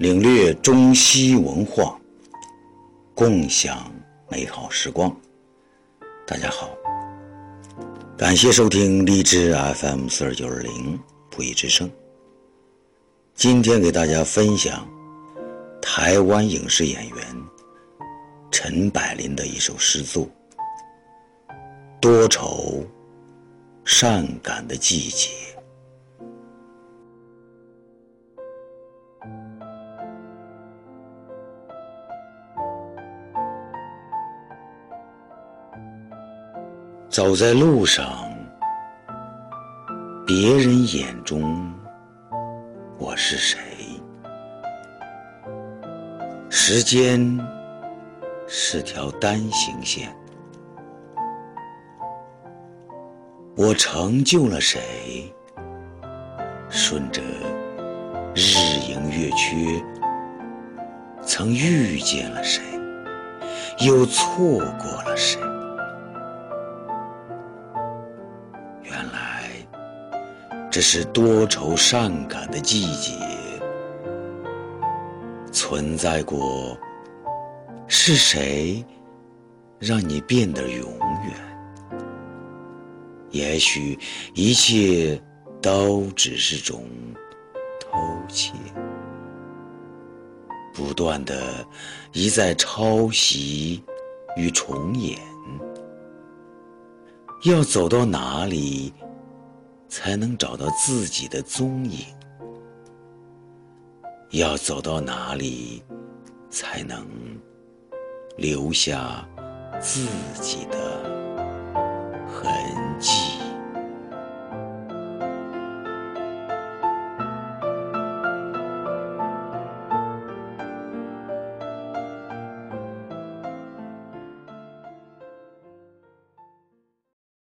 领略中西文化，共享美好时光。大家好，感谢收听荔枝 FM 四二九二零普益之声。今天给大家分享台湾影视演员陈柏霖的一首诗作《多愁善感的季节》。走在路上，别人眼中我是谁？时间是条单行线，我成就了谁？顺着日盈月缺，曾遇见了谁？又错过了谁？原来这是多愁善感的季节，存在过，是谁让你变得永远？也许一切都只是种偷窃，不断的一再抄袭与重演，要走到哪里？才能找到自己的踪影。要走到哪里，才能留下自己的？